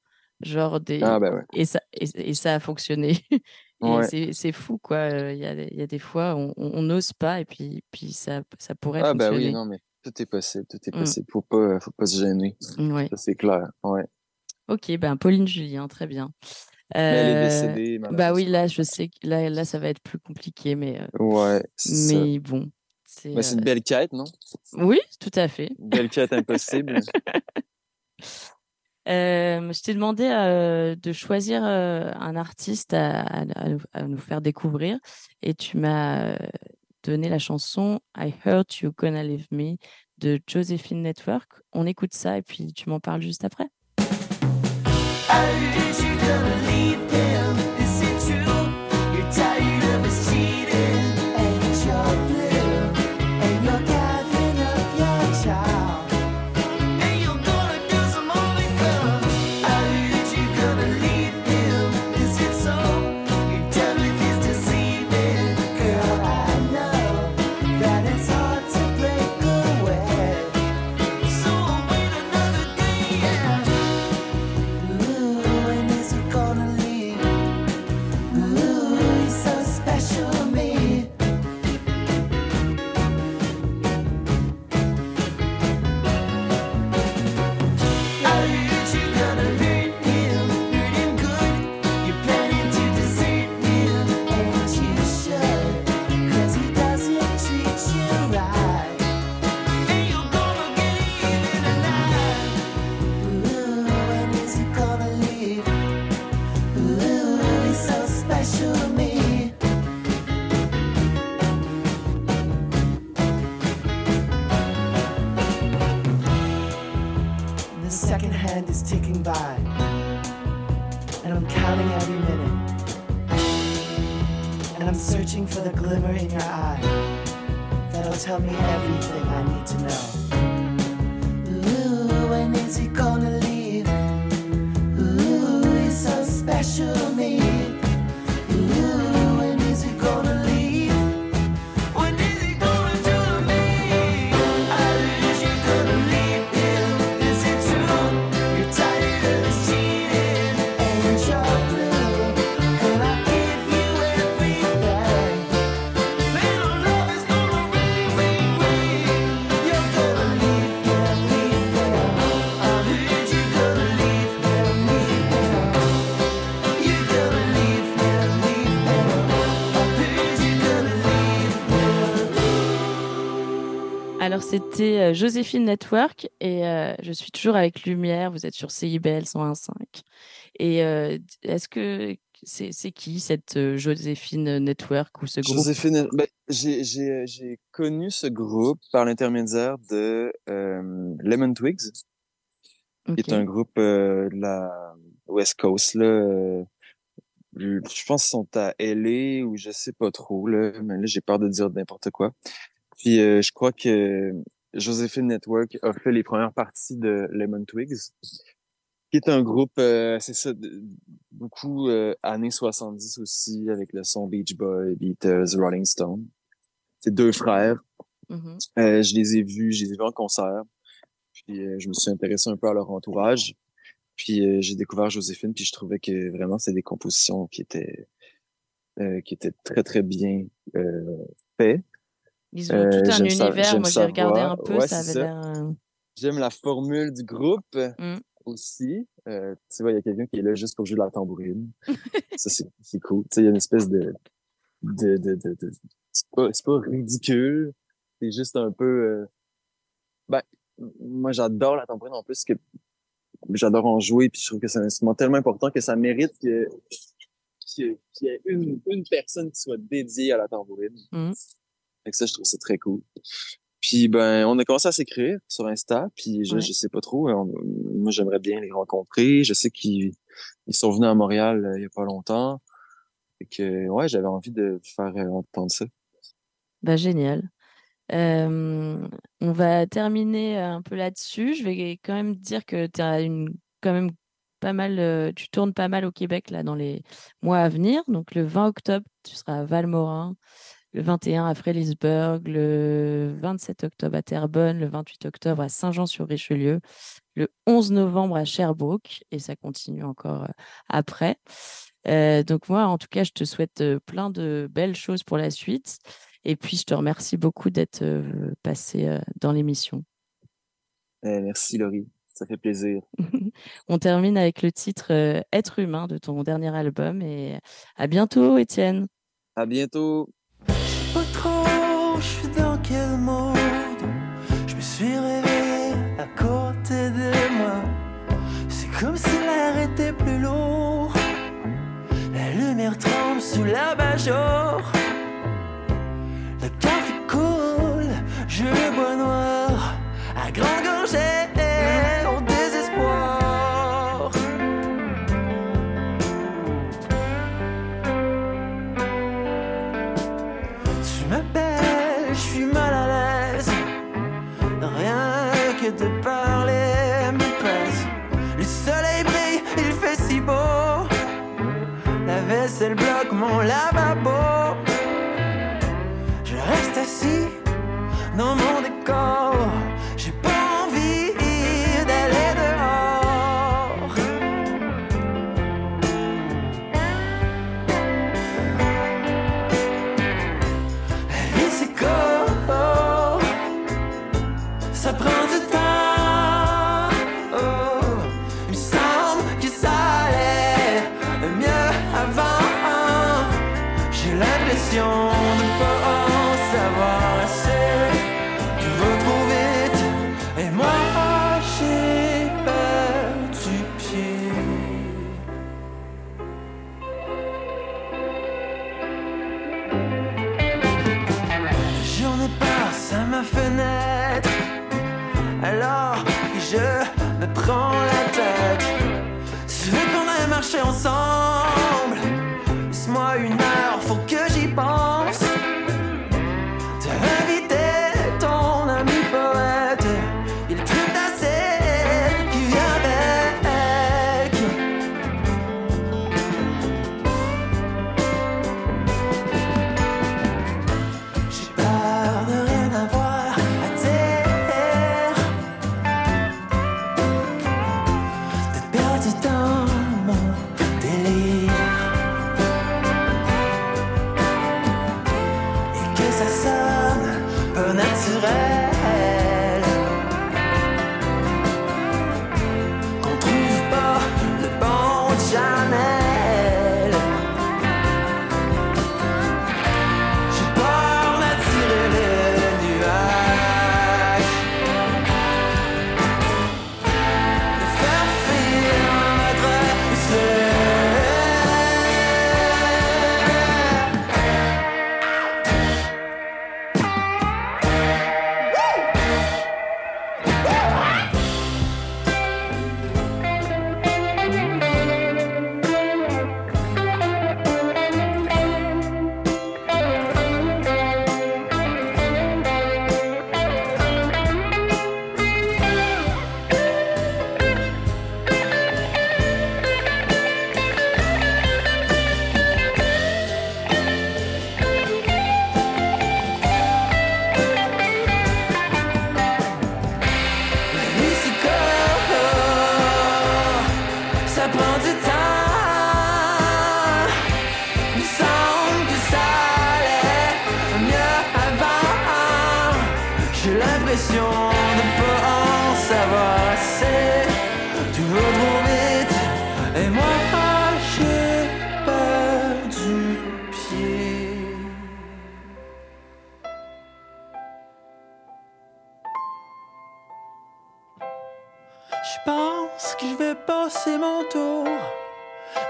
I: genre des...
D: Ah, ben ouais.
I: Et ça, et, et ça a fonctionné.
D: Ouais.
I: c'est fou, quoi. Il y a, des- il y a des fois, on n'ose pas, et puis, puis ça, ça pourrait
D: Ah,
I: fonctionner.
D: oui, non, mais tout est possible, tout est
I: Mm.
D: possible. Faut pas, faut pas se gêner.
I: Ouais.
D: Ça, c'est clair. Ouais.
I: Ok, ben Pauline Julien, très bien.
D: Mais elle est
I: Euh,
D: décédée,
I: bah oui, là, je sais que là, là, ça va être plus compliqué, mais, euh,
D: Ouais, c'est ça.
I: mais bon. C'est
D: Mais c'est une
I: euh,
D: belle quête, non?
I: Oui, tout à fait.
D: Une belle quête impossible.
I: Euh, je t'ai demandé euh, de choisir euh, un artiste à, à- à nous, faire découvrir et tu m'as euh, donné la chanson I Heard You Gonna Leave Me de Josephine Network. On écoute ça et puis tu m'en parles juste après. Alors, c'était euh, Joséphine Network et euh, je suis toujours avec Lumière. Vous êtes sur CIBL 101.5. Et euh, est-ce que c'est qui cette Joséphine Network ou ce groupe?
D: Joséphine, ben, j'ai, connu ce groupe par l'intermédiaire de euh, Lemon Twigs, qui est un groupe de la West Coast. Là, je je pense qu'ils sont à LA ou je sais pas trop, là, mais là, j'ai peur de dire n'importe quoi. Puis euh, je crois que Joséphine Network a fait les premières parties de Lemon Twigs, qui est un groupe, euh, c'est ça, beaucoup euh, années 70 aussi, avec le son Beach Boy, Beatles, Rolling Stone. C'est deux frères.
I: Mhm.
D: Euh, je les ai vus, je les ai vus en concert. Puis euh, je me suis intéressé un peu à leur entourage. Puis euh, j'ai découvert Joséphine, puis je trouvais que vraiment c'est des compositions qui étaient euh, qui étaient très très bien euh, faites.
I: Ils ont
D: Euh,
I: tout un univers. Moi, j'ai regardé un peu.
D: Ouais,
I: ça avait euh,
D: J'aime la formule du groupe
I: Mm.
D: aussi. Euh, tu vois, il y a quelqu'un qui est là juste pour jouer de la tambourine. ça, c'est c'est cool. Tu sais, il y a une espèce de... de, de, de, de- c'est pas, c'est pas ridicule. C'est juste un peu... euh, Ben, moi, j'adore la tambourine en plus que j'adore en jouer puis je trouve que c'est un instrument tellement important que ça mérite que qu'il y ait une, une personne qui soit dédiée à la tambourine.
I: Mhm.
D: Fait que ça, je trouve ça très cool. Puis ben, on a commencé à s'écrire sur Insta, puis je,
A: Ouais.
D: je sais pas trop. on- moi, j'aimerais bien les rencontrer. Je sais qu'ils ils sont venus à Montréal euh, il y a pas longtemps. Et que ouais, j'avais envie de faire euh, entendre ça.
A: Bah, génial. Euh, on va terminer un peu là-dessus. Je vais quand même dire que tu as une, quand même pas mal, euh, tu tournes pas mal au Québec là, dans les mois à venir. Donc le 20 octobre, tu seras à Valmorin, le 21 à Frélisburg, le 27 octobre à Terrebonne, le 28 octobre à Saint-Jean-sur-Richelieu, le 11 novembre à Sherbrooke, et ça continue encore euh, après. Euh, donc moi, en tout cas, je te souhaite euh, plein de belles choses pour la suite. Et puis, je te remercie beaucoup d'être passé dans l'émission.
D: Eh, merci Laurie, ça fait plaisir.
A: On termine avec le titre Être humain de ton dernier album. Et à bientôt, Étienne.
D: À bientôt.
C: Je suis dans quel monde Je me suis réveillé à côté de moi. C'est comme si l'air était plus lourd. La lumière tremble sous la bajor. Le café coule, je bois noir. La vaisselle bloque mon lavabo. Passer mon tour.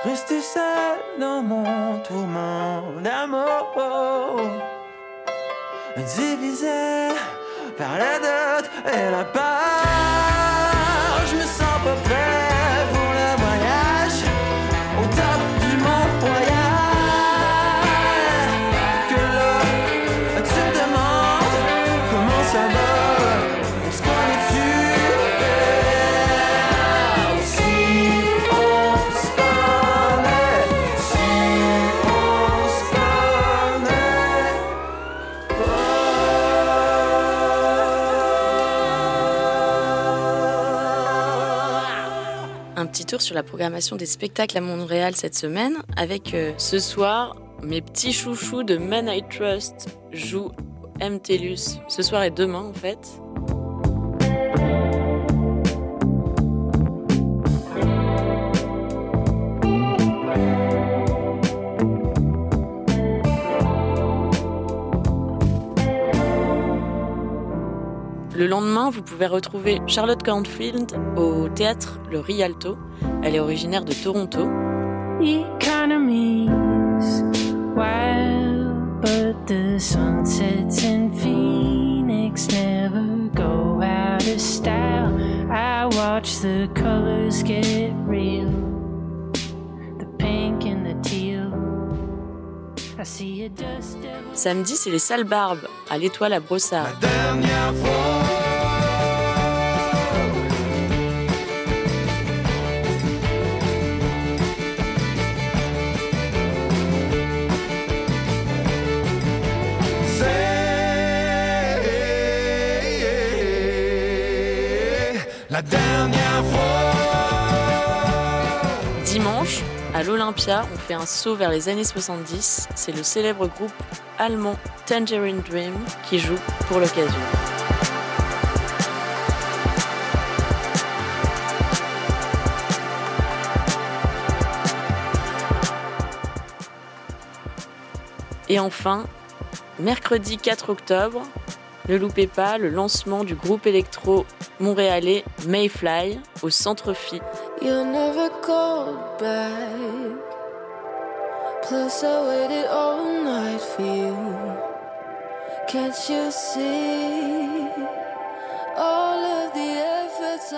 C: Rester seul dans mon tourment d'amour. Divisé par la dot et la part.
A: Sur la programmation des spectacles à Montréal cette semaine avec euh, ce soir mes petits chouchous de Men I Trust jouent MTLUS ce soir et demain en fait. Le lendemain, vous pouvez retrouver Charlotte Cornfield au théâtre Le Rialto. Elle est originaire de Toronto.
J: Economy's wild, but the sunsets in Phoenix never go out of style. I watch the colors get real, the pink and the teal. I see a dust devil.
A: Samedi, c'est les Salles Barbes à l'Étoile à Brossard.
C: La
A: on fait un saut vers les années 70. C'est le célèbre groupe allemand Tangerine Dream qui joue pour l'occasion. Et enfin, mercredi 4 octobre, ne loupez pas le lancement du groupe électro montréalais Mayfly au Centre Phi.
J: You never called back. Plus, I waited all night for you. Can't you see? All of the efforts?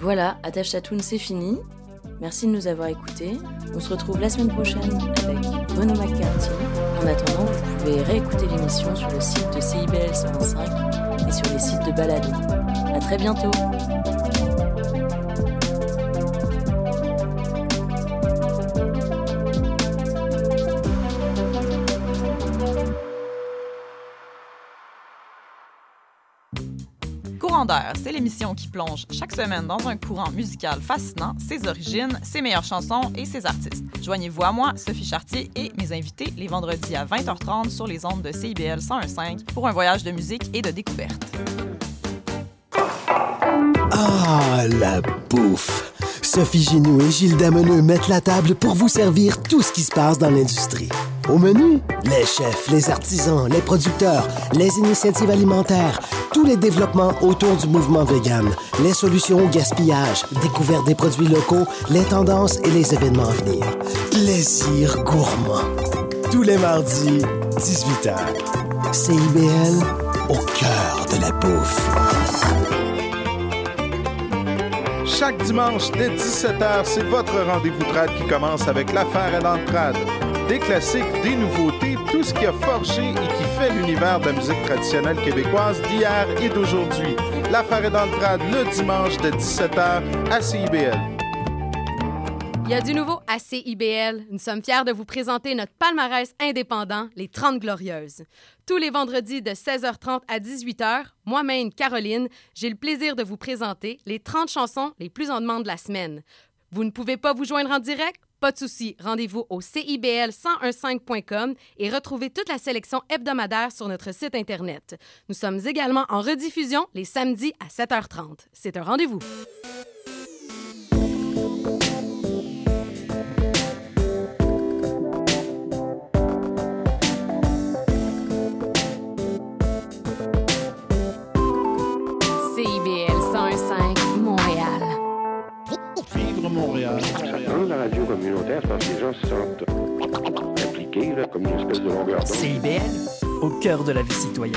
A: Voilà, Attache c'est fini. Merci de nous avoir écoutés. On se retrouve la semaine prochaine avec Renaud McCarthy. En attendant, vous pouvez réécouter l'émission sur le site de CIBL 125 et sur les sites de Balado. À très bientôt.
K: C'est l'émission qui plonge chaque semaine dans un courant musical fascinant, ses origines, ses meilleures chansons et ses artistes. Joignez-vous à moi, Sophie Chartier et mes invités les vendredis à 20h30 sur les ondes de CIBL 101.5 pour un voyage de musique et de découverte.
L: Ah, la bouffe! Sophie Ginou et Gilles Dameneux mettent la table pour vous servir tout ce qui se passe dans l'industrie. Au menu, les chefs, les artisans, les producteurs, les initiatives alimentaires, tous les développements autour du mouvement vegan, les solutions au gaspillage, découverte des produits locaux, les tendances et les événements à venir. Plaisir gourmand. Tous les mardis, 18h. CIBL, au cœur de la bouffe.
M: Chaque dimanche dès 17h, c'est votre rendez-vous trad qui commence avec l'affaire et l'entrade. Des classiques, des nouveautés, tout ce qui a forgé et qui fait l'univers de la musique traditionnelle québécoise d'hier et d'aujourd'hui. L'affaire est dans le le dimanche de 17h à CIBL.
G: Il y a du nouveau à CIBL. Nous sommes fiers de vous présenter notre palmarès indépendant, les 30 Glorieuses. Tous les vendredis de 16h30 à 18h, moi-même, Caroline, j'ai le plaisir de vous présenter les 30 chansons les plus en demande de la semaine. Vous ne pouvez pas vous joindre en direct? Pas de souci, rendez-vous au CIBL1015.com et retrouvez toute la sélection hebdomadaire sur notre site Internet. Nous sommes également en rediffusion les samedis à 7h30. C'est un rendez-vous.
N: Radio communautaire, c'est parce que les gens se sentent impliqués, là, comme une espèce de longueur d'onde.
O: CIBL, au cœur de la vie citoyenne.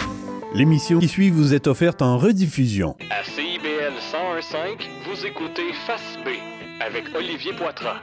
P: L'émission qui suit vous est offerte en rediffusion.
F: À CIBL 101.5, vous écoutez Face B avec Olivier Poitras.